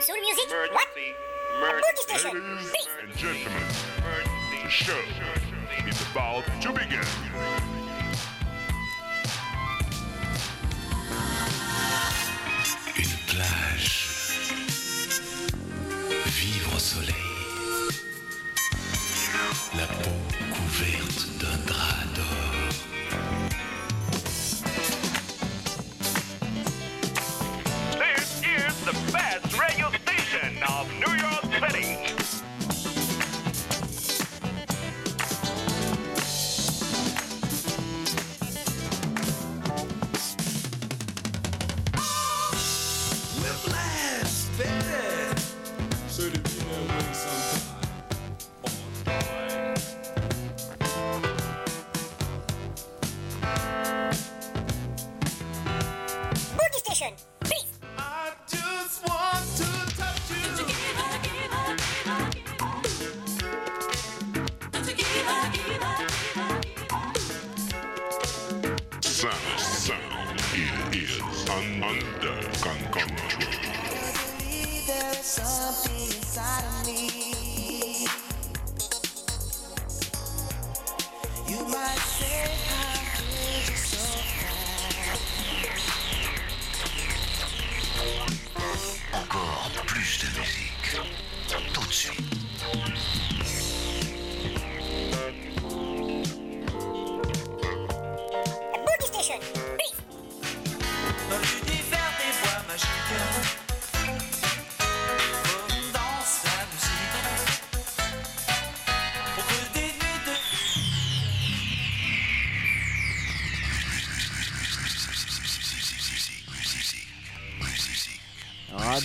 Soul music? What? Boogie station. Ladies and gentlemen, the show is about to begin. Une plage. Vivre au soleil. La peau couverte d'un drap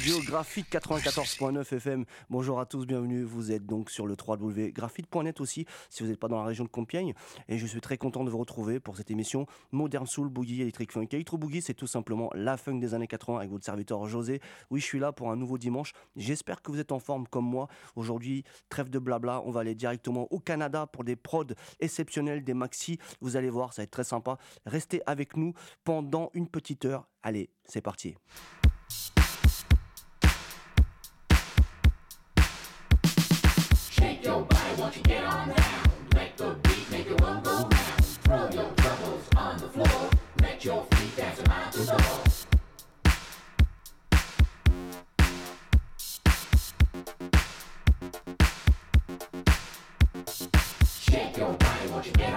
Radio Graphite 94.9 FM. Bonjour à tous, bienvenue. Vous êtes donc sur le www.graphite.net aussi, si vous n'êtes pas dans la région de Compiègne. Et je suis très content de vous retrouver pour cette émission Modern Soul, Boogie, Electric Funk. Electro Boogie, c'est tout simplement la funk des années 80 avec votre serviteur José. Oui, je suis là pour un nouveau dimanche. J'espère que vous êtes en forme comme moi. Aujourd'hui, trêve de blabla. On va aller directement au Canada pour des prods exceptionnels, des maxi. Vous allez voir, ça va être très sympa. Restez avec nous pendant une petite heure. Allez, c'est parti. your body, won't you get on down? Let the beat make your world go round. Throw your troubles on the floor. Let your feet dance around the door. Shake your body, won't you get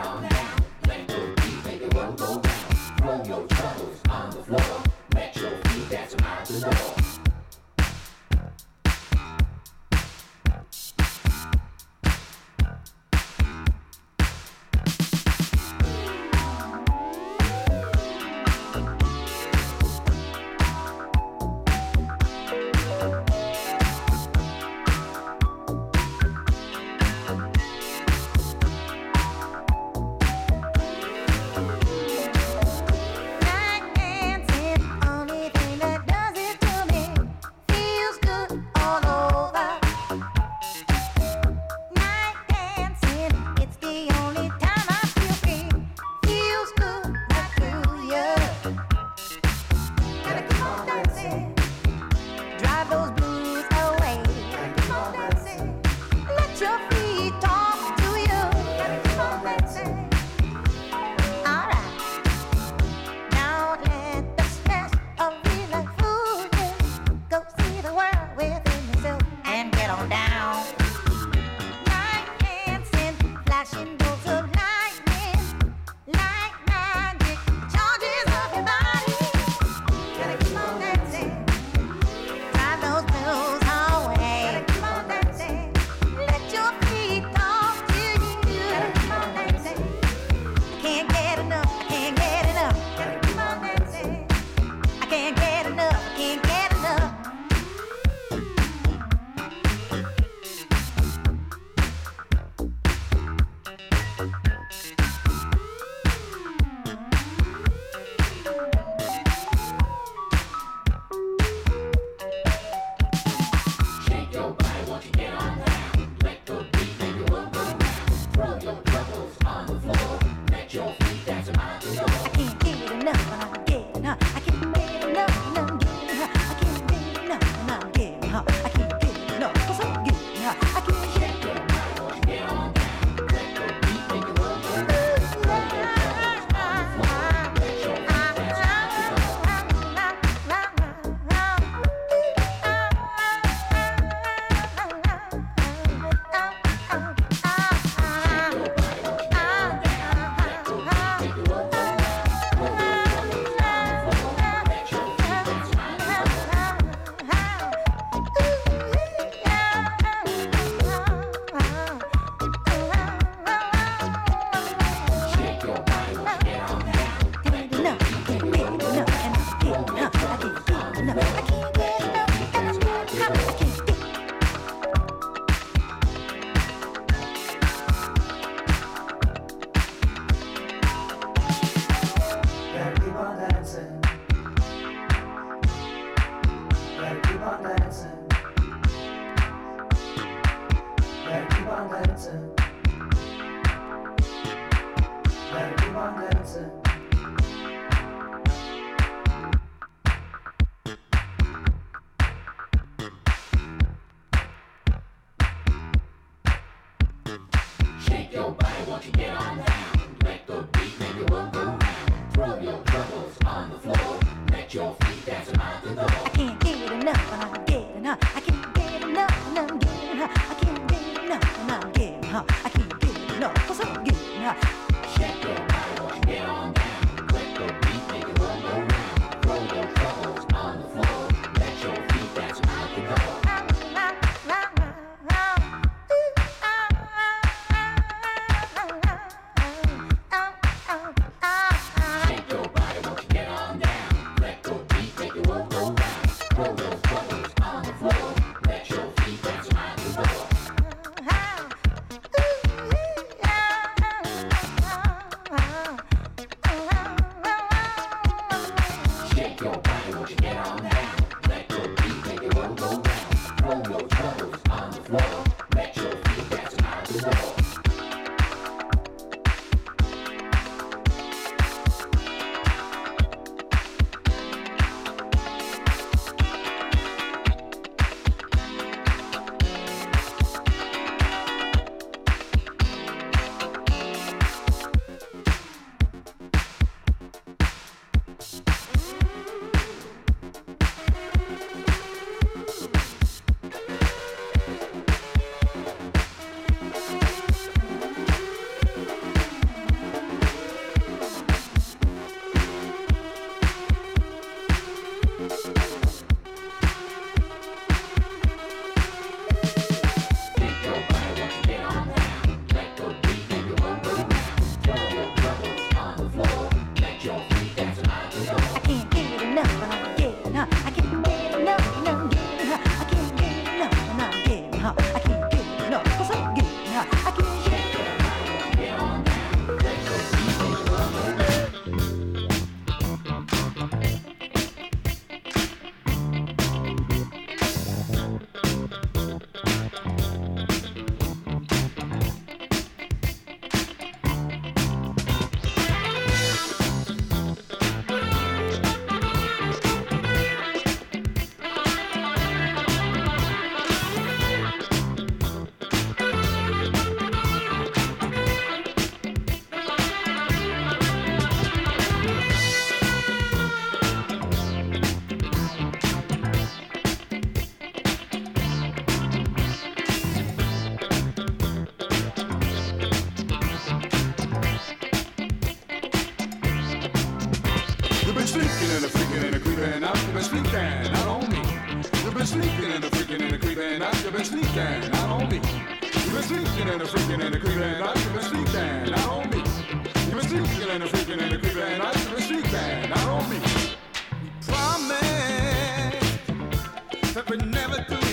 down on me. You've been sneaking and a freaking and a creeping, and you've been sneaking down on me. You've been sneaking and a freaking and a creeping, and you've been sneaking down on me. We promised that we never do.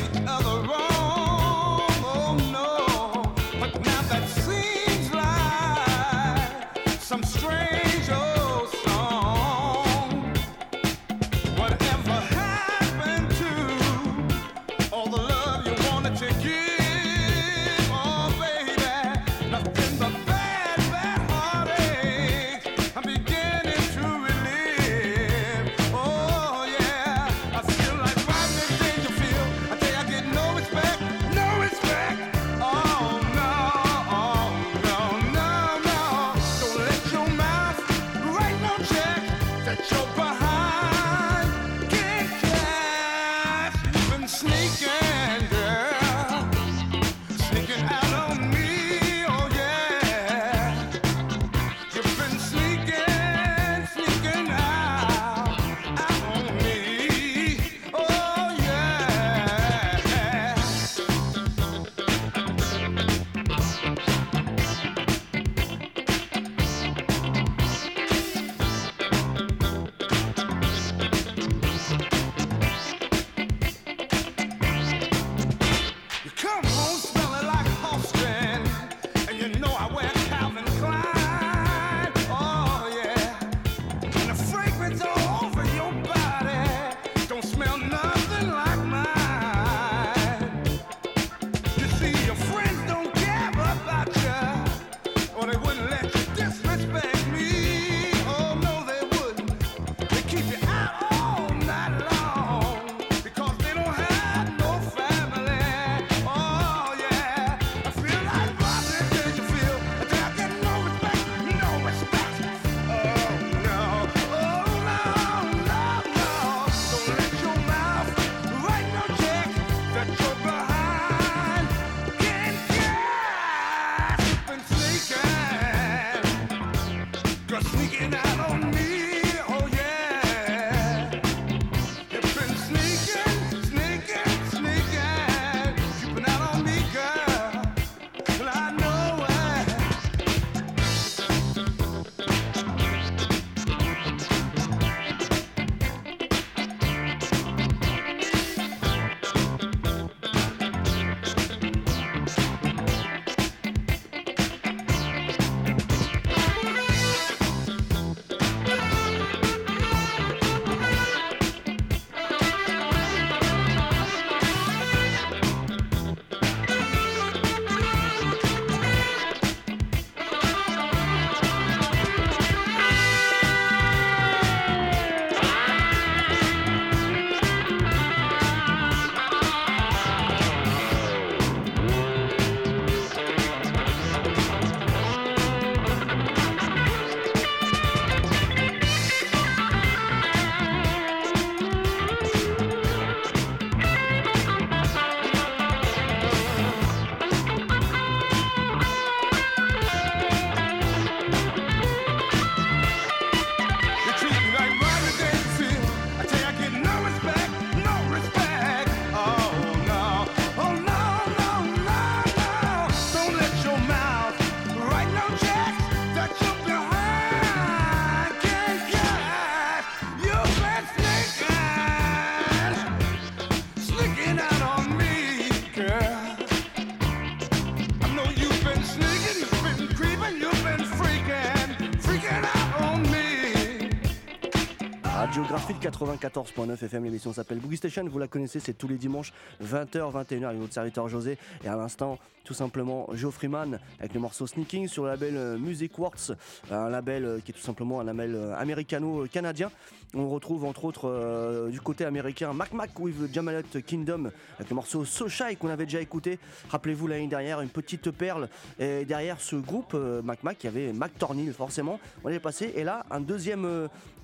94.9 FM, l'émission s'appelle Boogie Station, vous la connaissez, c'est tous les dimanches 20h, 21h avec votre serviteur José. Et à l'instant, tout simplement, Joe Freeman avec le morceau Sneaking sur le label euh, Music Works, un label euh, qui est tout simplement un label euh, américano-canadien. On retrouve entre autres euh, du côté américain Mac Mac with Jamalat Kingdom avec le morceau So Shy qu'on avait déjà écouté. Rappelez-vous l'année dernière, une petite perle. Et derrière ce groupe, euh, Mac Mac, il y avait Mac Tornil forcément. On est passé. Et là, un deuxième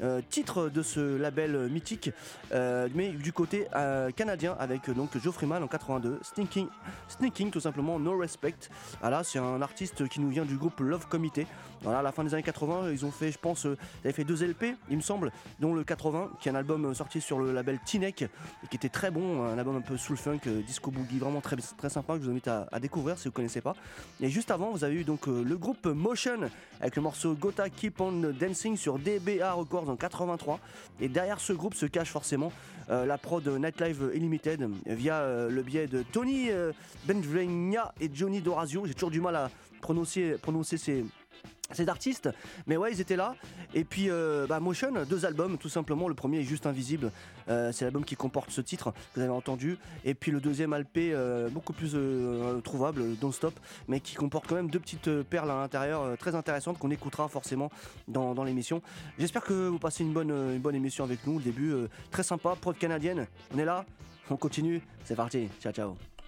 euh, titre de ce label mythique, mais du côté canadien avec donc Joe Freeman en 82, Sneaking, Sneaking tout simplement, No Respect. Voilà, c'est un artiste qui nous vient du groupe Love Comité. Voilà, à la fin des années 80, ils ont fait, je pense, euh, ils avaient fait deux LP, il me semble, dont le 80, qui est un album euh, sorti sur le label Tinek, et qui était très bon, un album un peu soul funk, euh, disco boogie, vraiment très, très sympa, que je vous invite à, découvrir si vous connaissez pas. Et juste avant, vous avez eu donc le groupe Motion avec le morceau Gota Keep on Dancing sur DBA Records en 83. Et derrière ce groupe se cache forcément la prod Nightlife Illimited via le biais de Tony Benvegna et Johnny Dorazio. J'ai toujours du mal à prononcer, prononcer ces, ces artistes, mais ouais, ils étaient là. Et puis, euh, bah, Motion, deux albums, tout simplement. Le premier est juste invisible, Euh, c'est l'album qui comporte ce titre que vous avez entendu. Et puis le deuxième LP, euh, beaucoup plus trouvable, Don't Stop, mais qui comporte quand même deux petites perles à l'intérieur très intéressantes qu'on écoutera forcément dans, l'émission. J'espère que vous passez une bonne, une bonne émission avec nous. Le début, très sympa, prod canadienne. On est là, on continue, c'est parti. Ciao, ciao.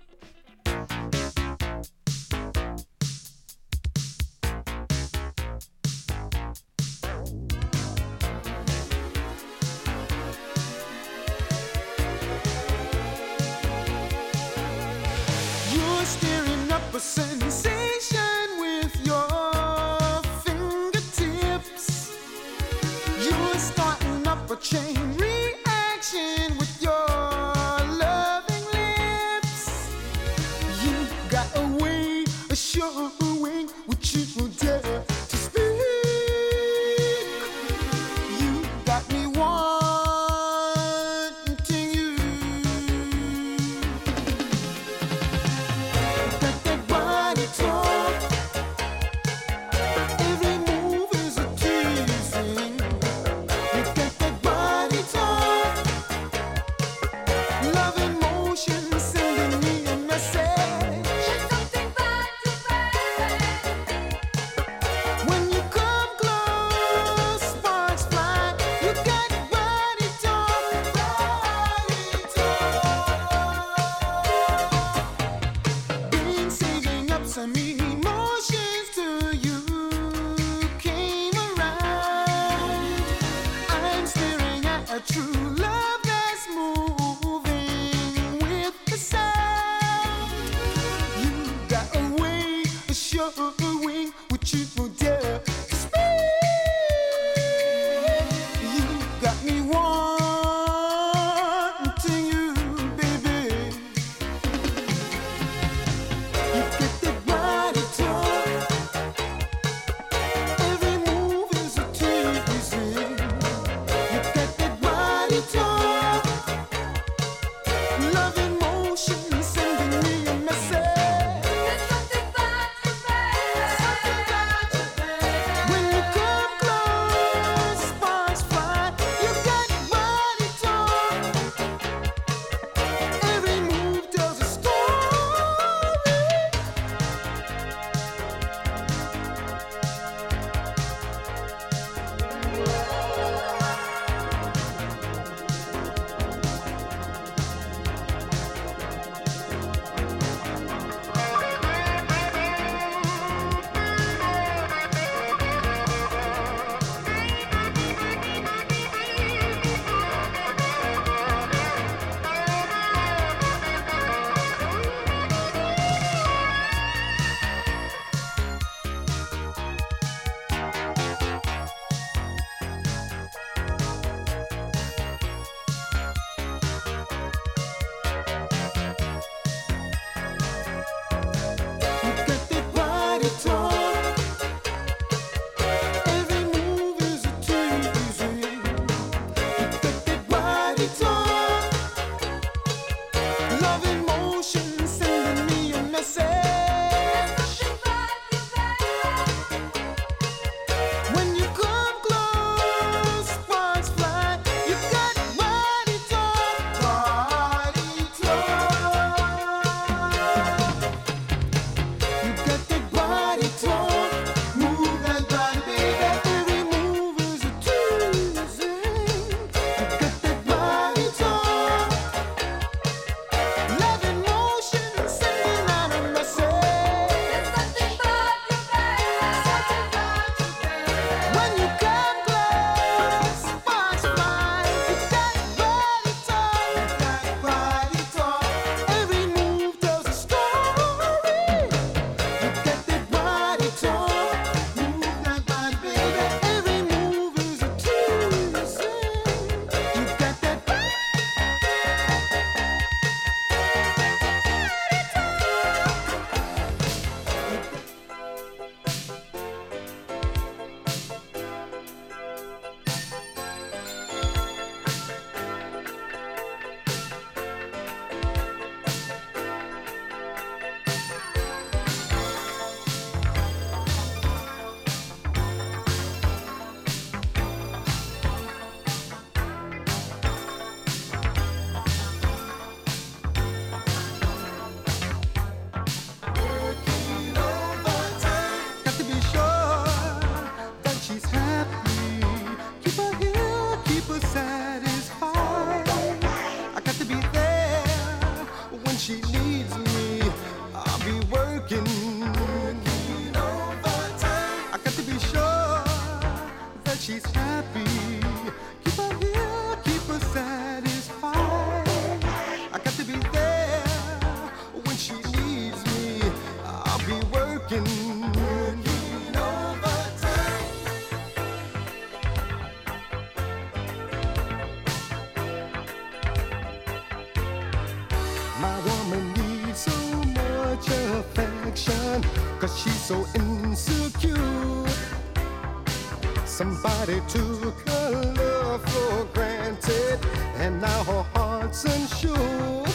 Somebody took her love for granted, and now her heart's unsure.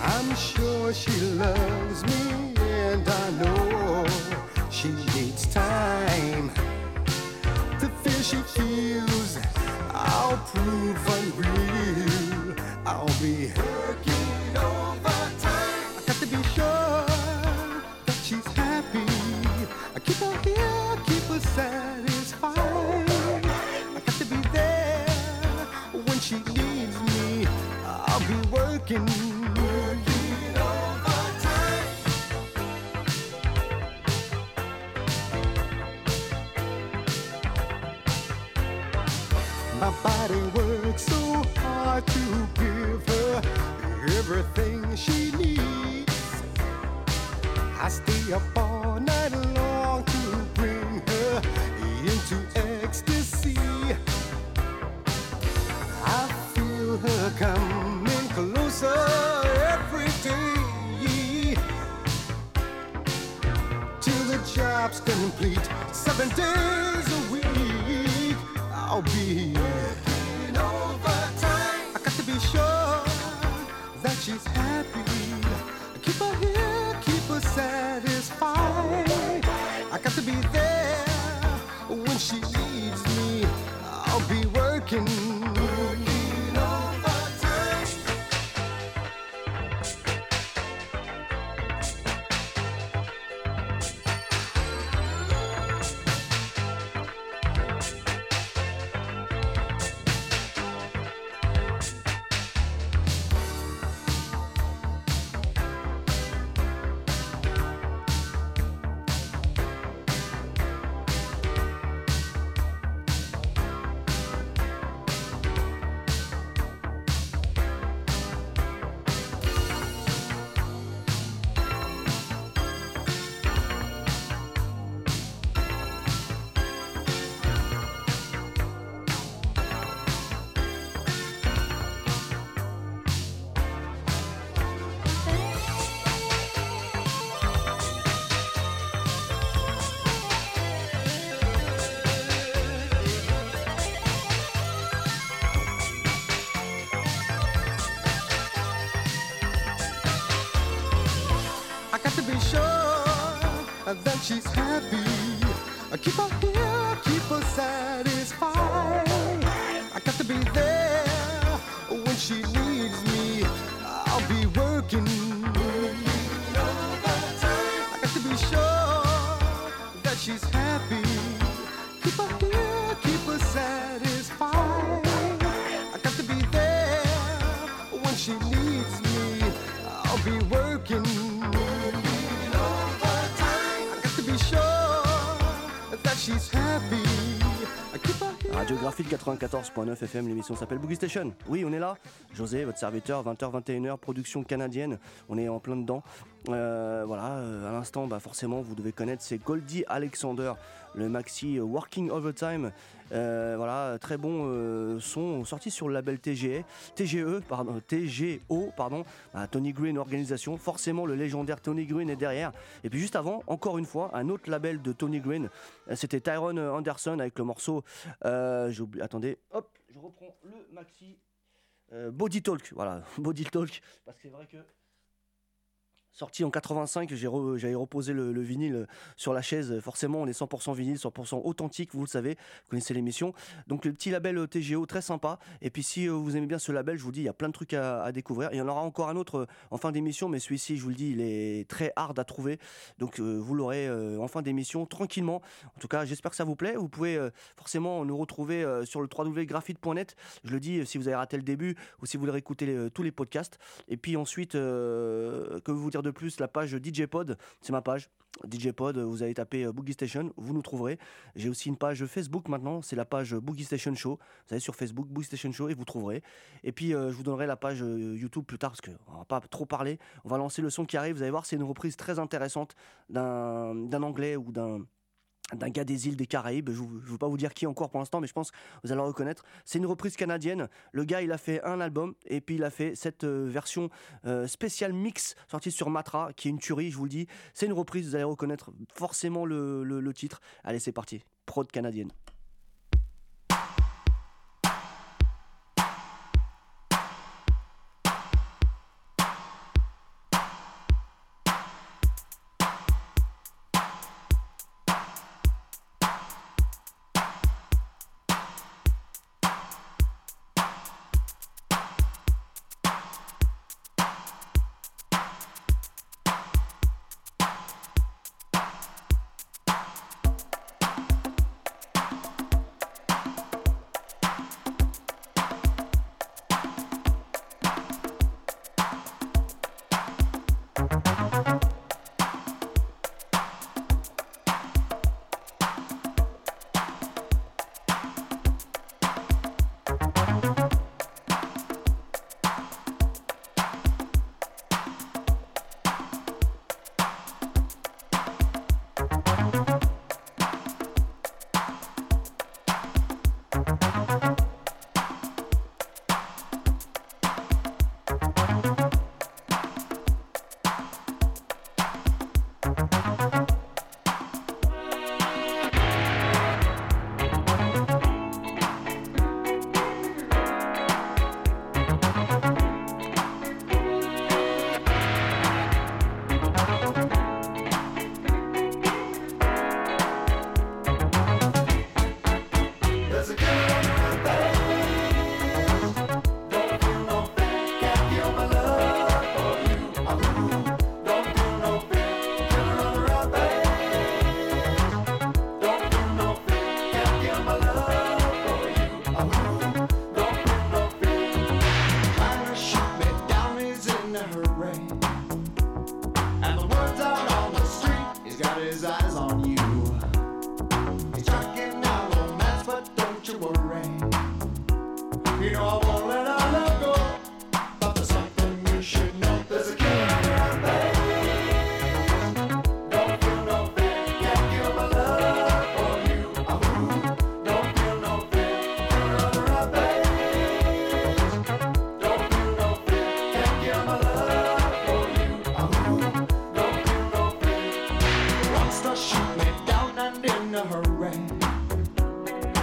I'm sure she loves me, and I know she needs time to feel she feels. I'll prove unreal. I'll be working overtime. I got to be sure that she's happy. I keep her here, to give her everything she needs. I stay up all night long to bring her into ecstasy. I feel her coming closer every day till the job's complete. Seven days a week, I'll be she's happy. Keep her here, keep her satisfied. I got to be there when she she's happy. I keep her 94.9 FM, l'émission s'appelle Boogie Station. Oui, on est là. José, votre serviteur, 20h, 21h, production canadienne. On est en plein dedans. Euh, voilà, euh, à l'instant, bah, forcément, vous devez connaître, c'est Goldie Alexander, le maxi euh, Working Overtime. Euh, voilà, très bon euh, son, sorti sur le label TGE, TGE, pardon, TGO, pardon, Tony Green Organisation. Forcément, le légendaire Tony Green est derrière. Et puis juste avant, encore une fois, un autre label de Tony Green, euh, c'était Tyrone Anderson avec le morceau. Euh, attendez, hop, je reprends le maxi. euh, Body Talk, voilà, Body Talk, parce que c'est vrai que sorti en 85, j'ai re- j'avais reposé le, le vinyle sur la chaise. Forcément, on est 100% vinyle, 100% authentique, vous le savez, vous connaissez l'émission. Donc le petit label euh, TGO, très sympa. Et puis si euh, vous aimez bien ce label, je vous dis, il y a plein de trucs à, découvrir. Il y en aura encore un autre euh, en fin d'émission, mais celui-ci, je vous le dis, il est très hard à trouver. Donc vous l'aurez en fin d'émission, tranquillement. En tout cas, j'espère que ça vous plaît. Vous pouvez forcément nous retrouver sur le www.graphite.net. Je le dis, si vous avez raté le début ou si vous voulez réécouter les- tous les podcasts. Et puis ensuite, que vous dire de plus La page DJ Pod, c'est ma page. DJ Pod, vous allez taper euh, Boogie Station, vous nous trouverez. J'ai aussi une page Facebook maintenant, c'est la page Boogie Station Show. Vous allez sur Facebook, Boogie Station Show, et vous trouverez. Et puis euh, je vous donnerai la page euh, YouTube plus tard, parce qu'on va pas trop parler. On va lancer le son qui arrive, vous allez voir, c'est une reprise très intéressante d'un d'un anglais ou d'un d'un gars des îles des Caraïbes, je ne veux pas vous dire qui encore pour l'instant, mais je pense que vous allez le reconnaître. C'est une reprise canadienne. Le gars, il a fait un album et puis il a fait cette euh, version euh, spéciale mix sortie sur Matra, qui est une tuerie, je vous le dis. C'est une reprise, vous allez reconnaître forcément le, le titre. Allez, c'est parti. Prod canadienne.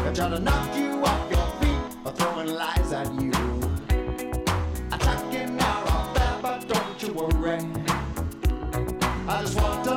I try to knock you off your feet by throwing lies at you. I tucking out all that, but don't you worry. I just want to.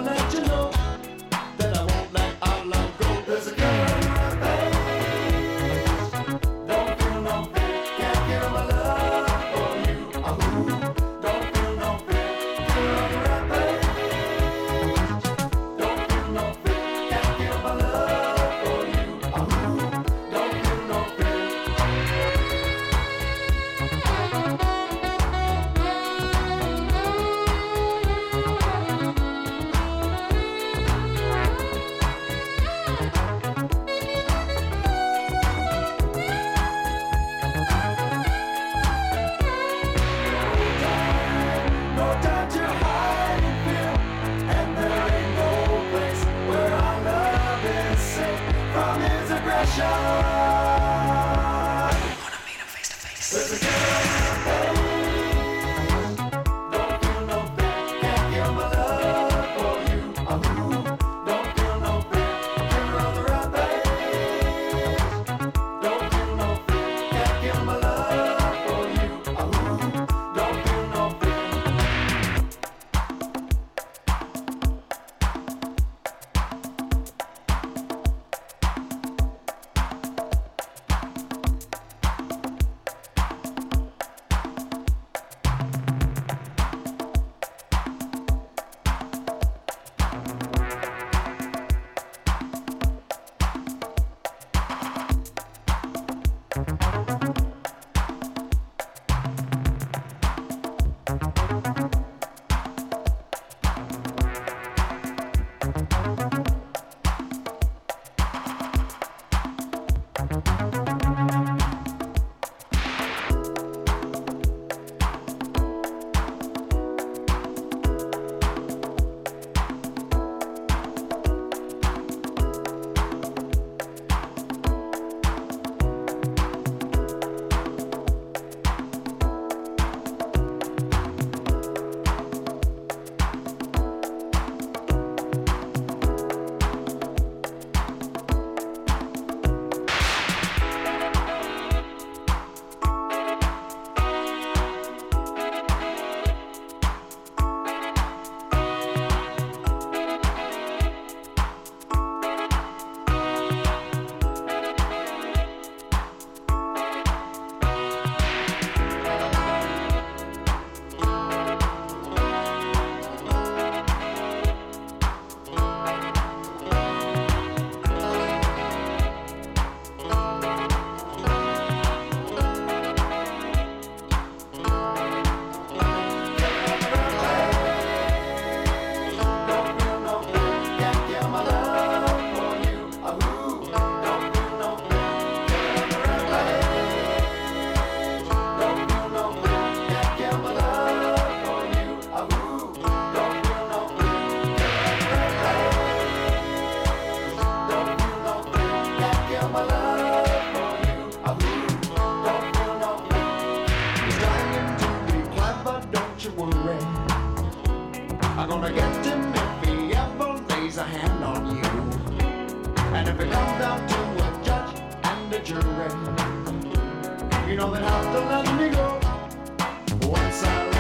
You know they have to let me go. Once I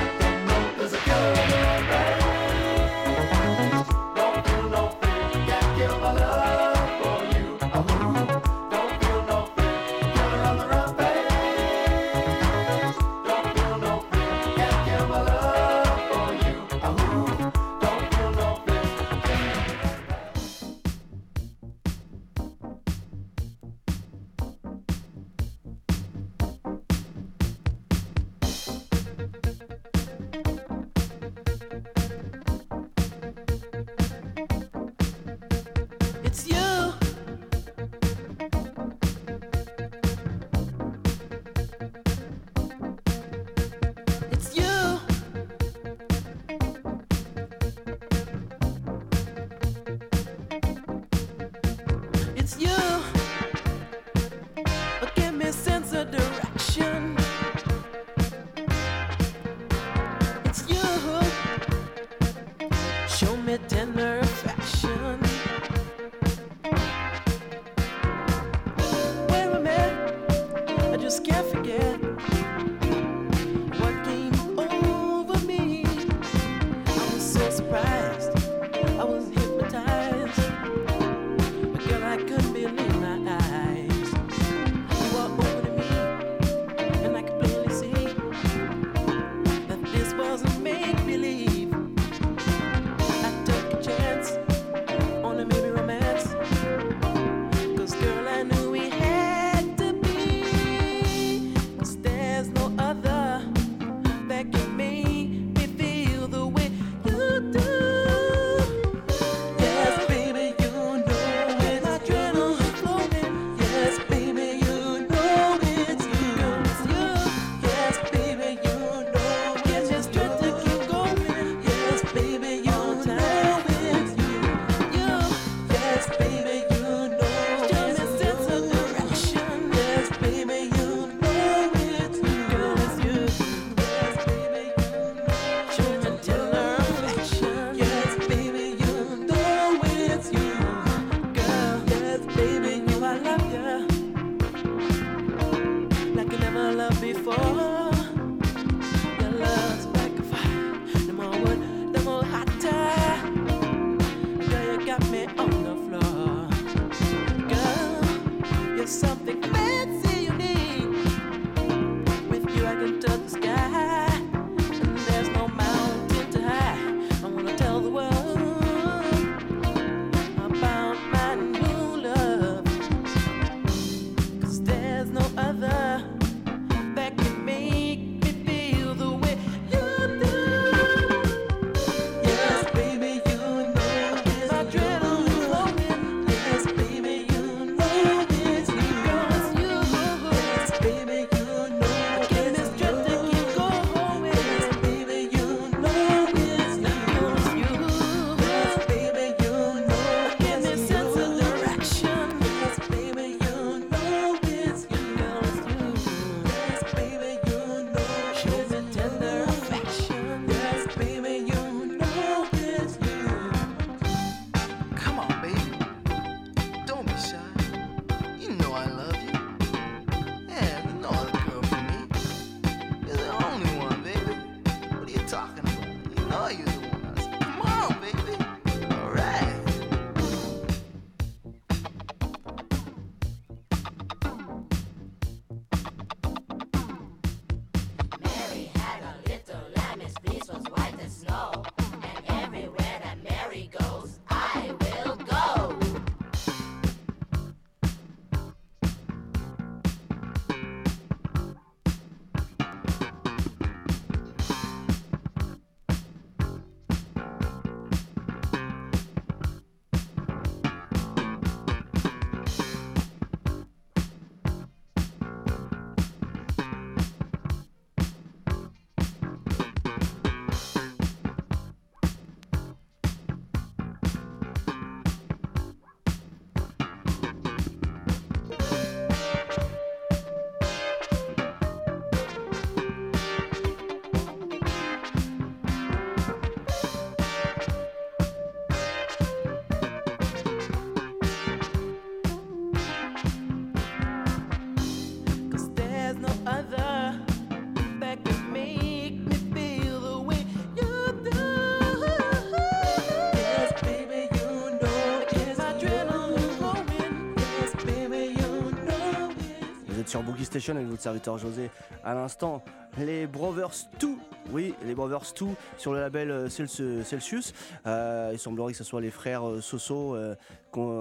Station avec votre serviteur José à l'instant. Les Brothers 2, oui, les Brothers 2 sur le label euh, Celsi- Celsius. Euh, il semblerait que ce soit les frères euh, Soso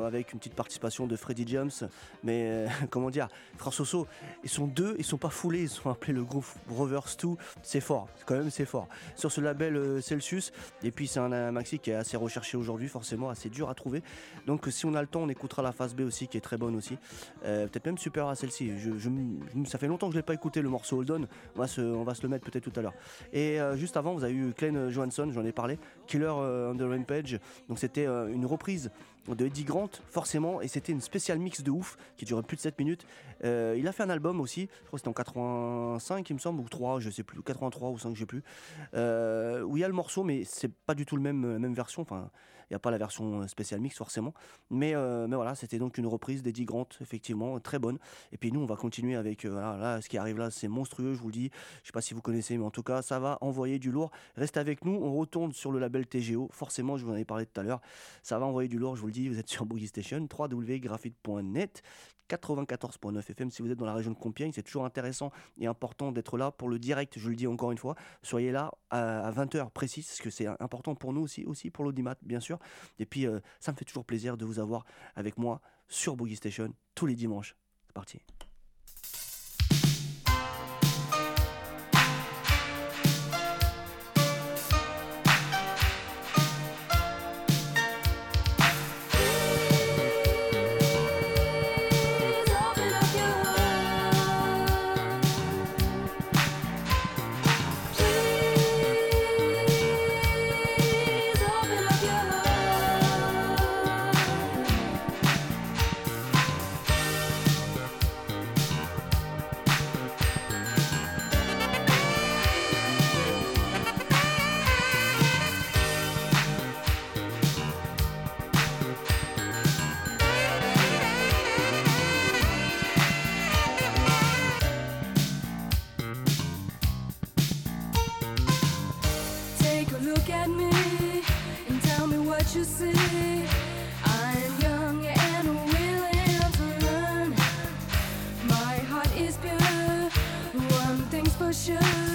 avec une petite participation de Freddy James. Mais comment dire, frères Soso, ils sont deux, ils sont pas foulés, ils sont appelés le groupe Brothers 2. C'est fort, quand même c'est fort. Sur ce label Celsius, et puis c'est un, maxi qui est assez recherché aujourd'hui, forcément assez dur à trouver. Donc si on a le temps, on écoutera la phase B aussi qui est très bonne aussi. Peut-être même super à celle-ci. Ça fait longtemps que je l'ai pas écouté le morceau Hold On. On va se, on va se le mettre peut-être tout à l'heure. Euh, juste avant, vous avez eu Glenn Johansson, j'en ai parlé, Killer euh, on the Rampage. Donc c'était euh, une reprise de Eddie Grant, forcément, et c'était une spéciale mix de ouf qui durait plus de 7 minutes. Il a fait un album aussi, je crois que c'était en 85, il me semble, ou 3, je sais plus, 83 ou 5, je sais plus, où il y a le morceau, mais c'est pas du tout le même, la même version. Il n'y a pas la version spéciale mix forcément. Mais, euh, mais voilà, c'était donc une reprise d'Eddie Grant, effectivement, très bonne. Et puis nous, on va continuer avec. euh, ce qui arrive là, c'est monstrueux, je vous le dis. Je sais pas si vous connaissez, mais en tout cas, ça va envoyer du lourd. Restez avec nous, on retourne sur le label TGO. Forcément, je vous en avais parlé tout à l'heure. Ça va envoyer du lourd, je vous le dis. Vous êtes sur Boogie Station, www.graphite.net. 94.9 FM si vous êtes dans la région de Compiègne c'est toujours intéressant et important d'être là pour le direct je le dis encore une fois. Soyez là à, 20h précis parce que c'est important pour nous aussi aussi pour l'audimat bien sûr. Et puis euh, ça me fait toujours plaisir de vous avoir avec moi sur Boogie Station tous les dimanches. C'est parti look at me and tell me what you see. I'm young and willing to learn. My heart is pure. One thing's for sure.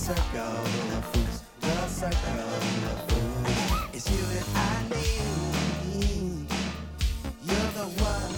circle the circle. It's you and I need. You're the one.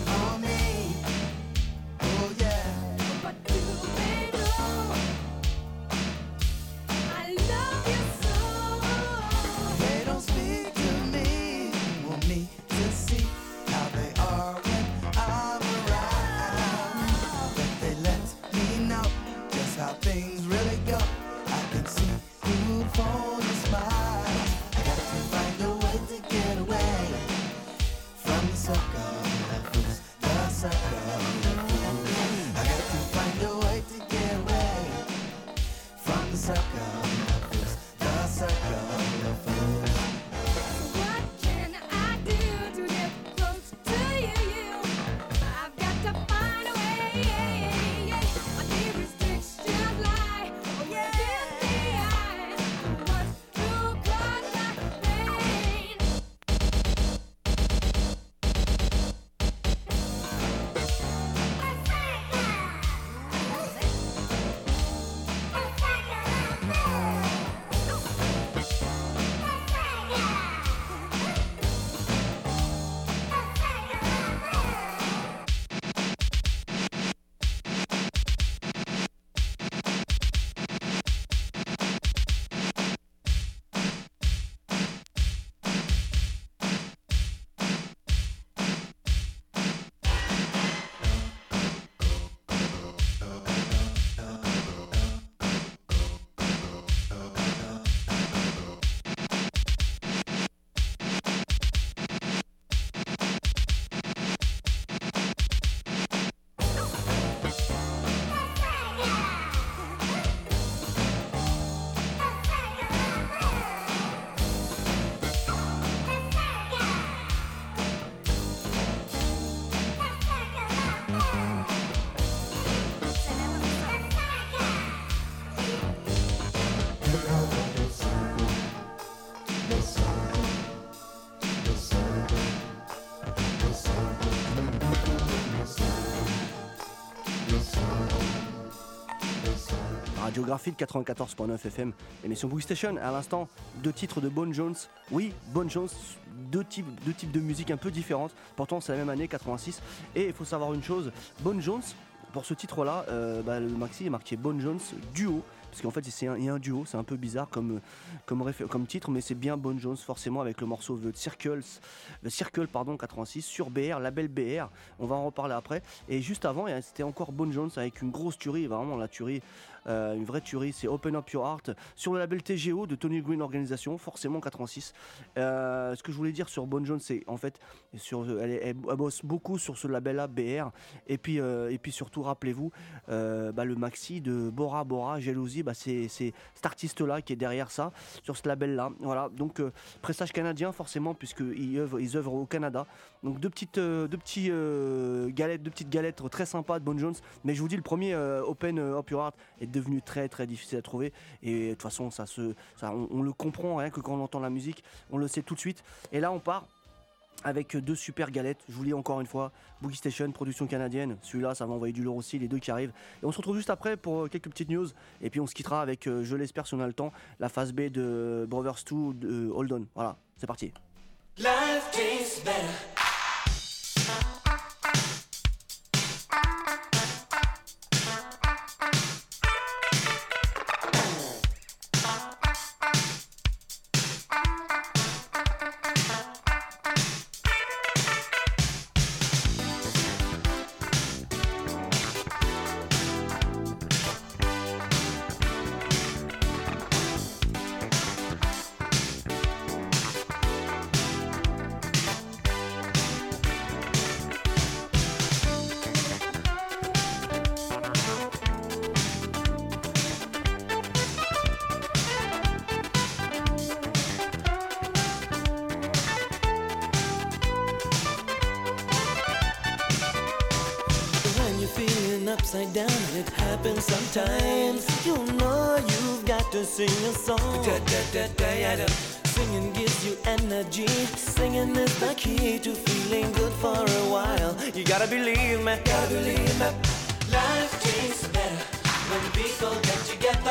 Radiographie de 94.9 FM, émission Boogie Station. À l'instant, deux titres de Bone Jones. Oui, Bone Jones, deux types, deux types de musique un peu différentes. Pourtant, c'est la même année, 86. Et il faut savoir une chose Bone Jones, pour ce titre-là, euh, bah, le maxi est marqué Bone Jones duo. Parce qu'en fait, c'est un, il y a un duo, c'est un peu bizarre comme, comme, titre, mais c'est bien Bone Jones, forcément, avec le morceau The Circles, The Circle, pardon, 86, sur BR, label BR. On va en reparler après. Et juste avant, c'était encore Bone Jones avec une grosse tuerie, vraiment la tuerie, euh, une vraie tuerie, c'est Open Up Your Heart, sur le label TGO de Tony Green Organisation, forcément 86. Euh, ce que je voulais dire sur Bone Jones, c'est en fait, sur, elle, bosse beaucoup sur ce label-là, BR. Et puis, euh, et puis surtout, rappelez-vous, euh, bah, le maxi de Bora Bora, Jalousie, bah, c'est cet artiste-là qui est derrière ça, sur ce label-là. Voilà, donc pressage canadien forcément, puisqu'ils œuvrent, ils œuvrent au Canada. Donc deux petites, deux petits, galettes, deux petites galettes très sympas de Bon Jones. Mais je vous dis, le premier Open Up Your Heart est devenu très très difficile à trouver. Et de toute façon, ça se, ça, on, le comprend rien que quand on entend la musique, on le sait tout de suite. Et là, on part avec deux super galettes. Je vous lis encore une fois, Boogie Station, production canadienne. Celui-là, ça va envoyer du lourd aussi, les deux qui arrivent. Et on se retrouve juste après pour euh, quelques petites news. Et puis on se quittera avec, euh, je l'espère si on a le temps, la phase B de Brothers 2 de Hold On. Voilà, c'est parti. Life sing a song. Da, da, da, da, ya, da. Singing gives you energy. Singing is the key to feeling good for a while. You gotta believe me, gotta believe me. Life tastes better when people get together.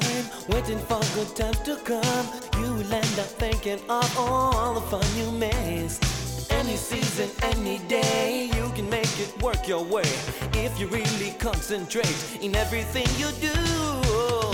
Time waiting for good times to come. You will end up thinking of all the fun you missed. Any season, any day, you can make it work your way if you really concentrate in everything you do.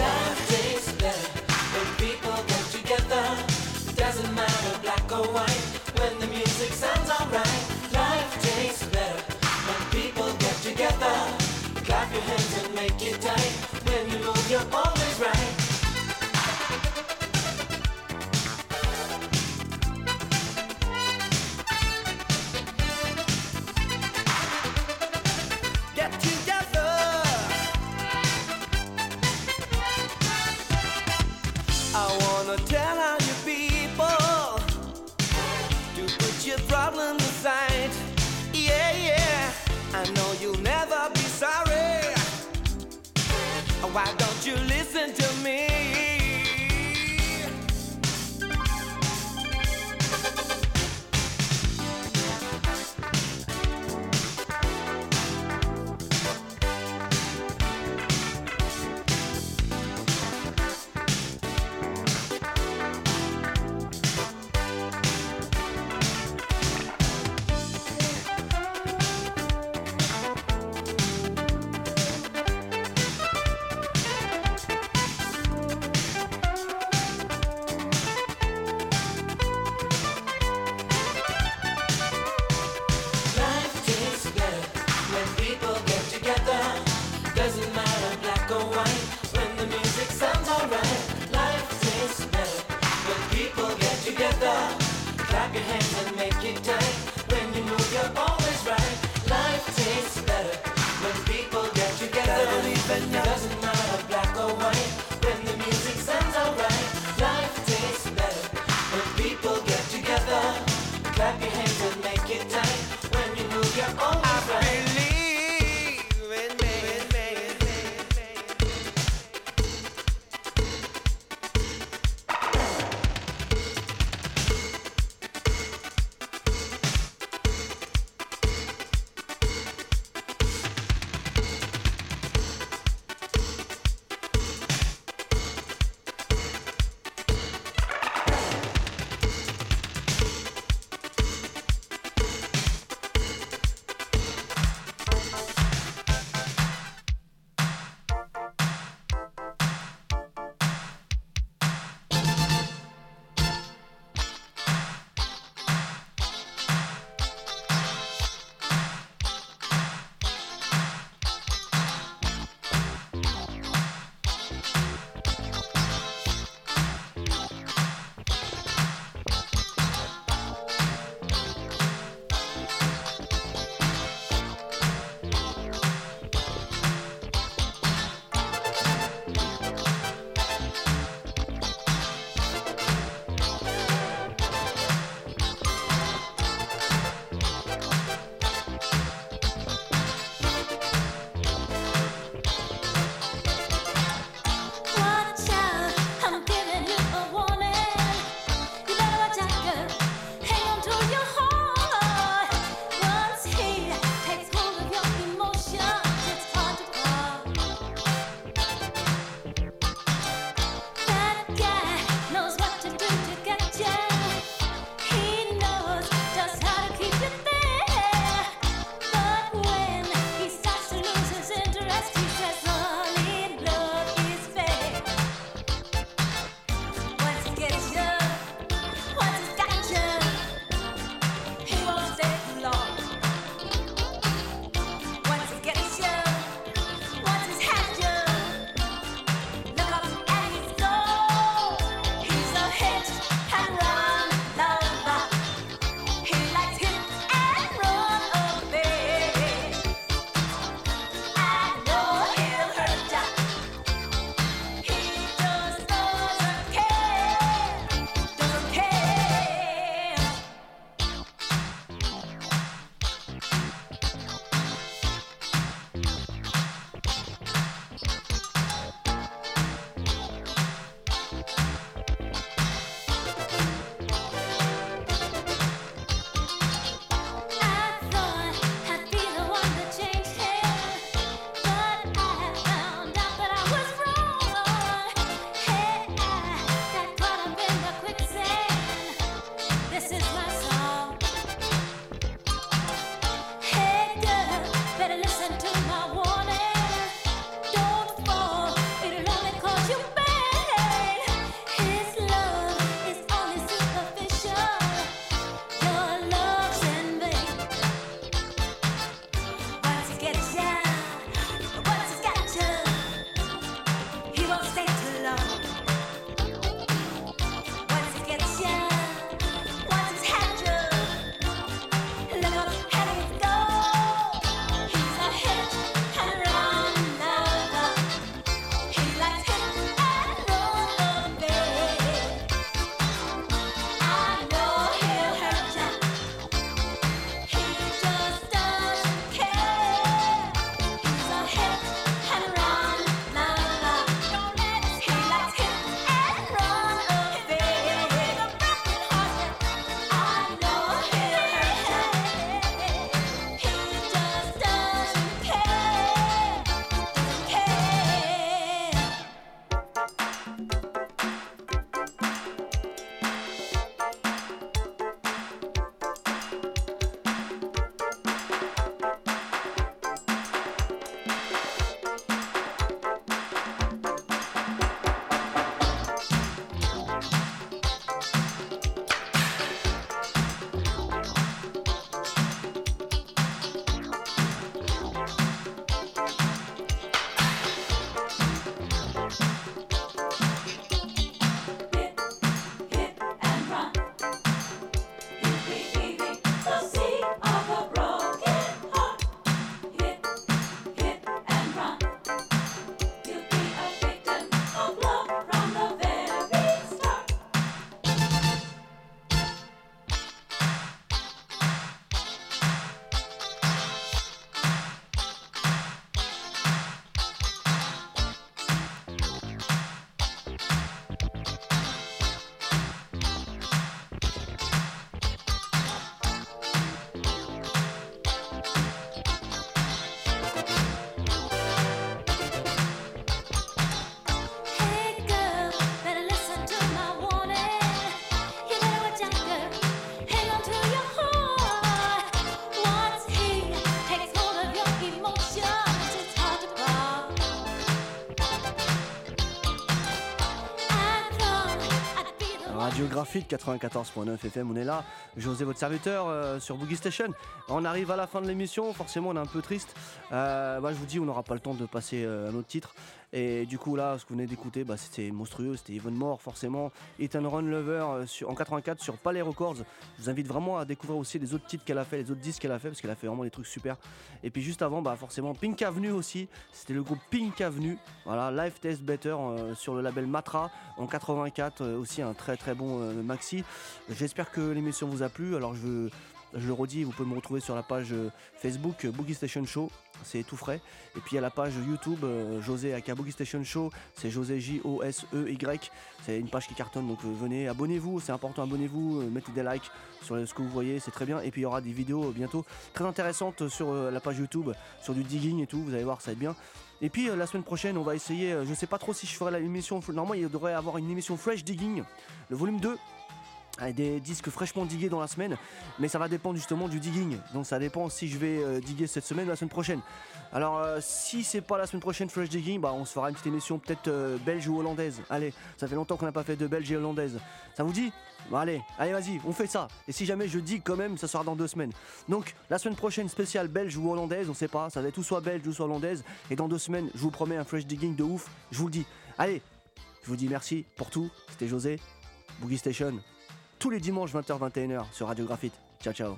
Radio Graphite 94.9 FM, on est là. José, votre serviteur euh, sur Boogie Station. On arrive à la fin de l'émission, forcément on est un peu triste. Euh, je vous dis, on n'aura pas le temps de passer euh, un autre titre. Et du coup là, ce que vous venez d'écouter, bah, c'était monstrueux, c'était Yvonne Moore forcément. Ethan Run Lover euh, en 84 sur Palais Records. Je vous invite vraiment à découvrir aussi les autres titres qu'elle a fait, les autres disques qu'elle a fait, parce qu'elle a fait vraiment des trucs super. Et puis juste avant, bah, forcément Pink Avenue aussi. C'était le groupe Pink Avenue. Voilà, Life Test Better euh, sur le label Matra en 84. euh, aussi un très très bon maxi. J'espère que l'émission vous a plu. Alors je veux. Je le redis, vous pouvez me retrouver sur la page euh, Facebook euh, Boogie Station Show, c'est tout frais. Et puis à la page YouTube euh, José aka Boogie Station Show, c'est José J-O-S-E-Y. C'est une page qui cartonne, donc venez, abonnez-vous, c'est important, abonnez-vous, mettez des likes sur ce que vous voyez, c'est très bien. Et puis il y aura des vidéos bientôt très intéressantes sur la page YouTube, sur du digging et tout, vous allez voir, ça va être bien. Et puis la semaine prochaine, on va essayer, je sais pas trop si je ferai la émission, normalement il devrait y avoir une émission Fresh Digging, le volume 2 avec des disques fraîchement digués dans la semaine, mais ça va dépendre justement du digging. Donc ça dépend si je vais euh, diguer cette semaine ou la semaine prochaine. Alors euh, si c'est pas la semaine prochaine fresh digging, bah on se fera une petite émission peut-être euh, belge ou hollandaise. Allez, ça fait longtemps qu'on n'a pas fait de belge et hollandaise. Ça vous dit? Bah allez, allez vas-y, on fait ça. Et si jamais je digue quand même, ça sera dans deux semaines. Donc la semaine prochaine spéciale belge ou hollandaise, on sait pas, ça va être ou soit belge ou soit hollandaise. Et dans deux semaines, je vous promets un fresh digging de ouf, je vous le dis. Allez, je vous dis merci pour tout. C'était José, Boogie Station tous les dimanches 20h-21h sur Radio Graphite. Ciao ciao.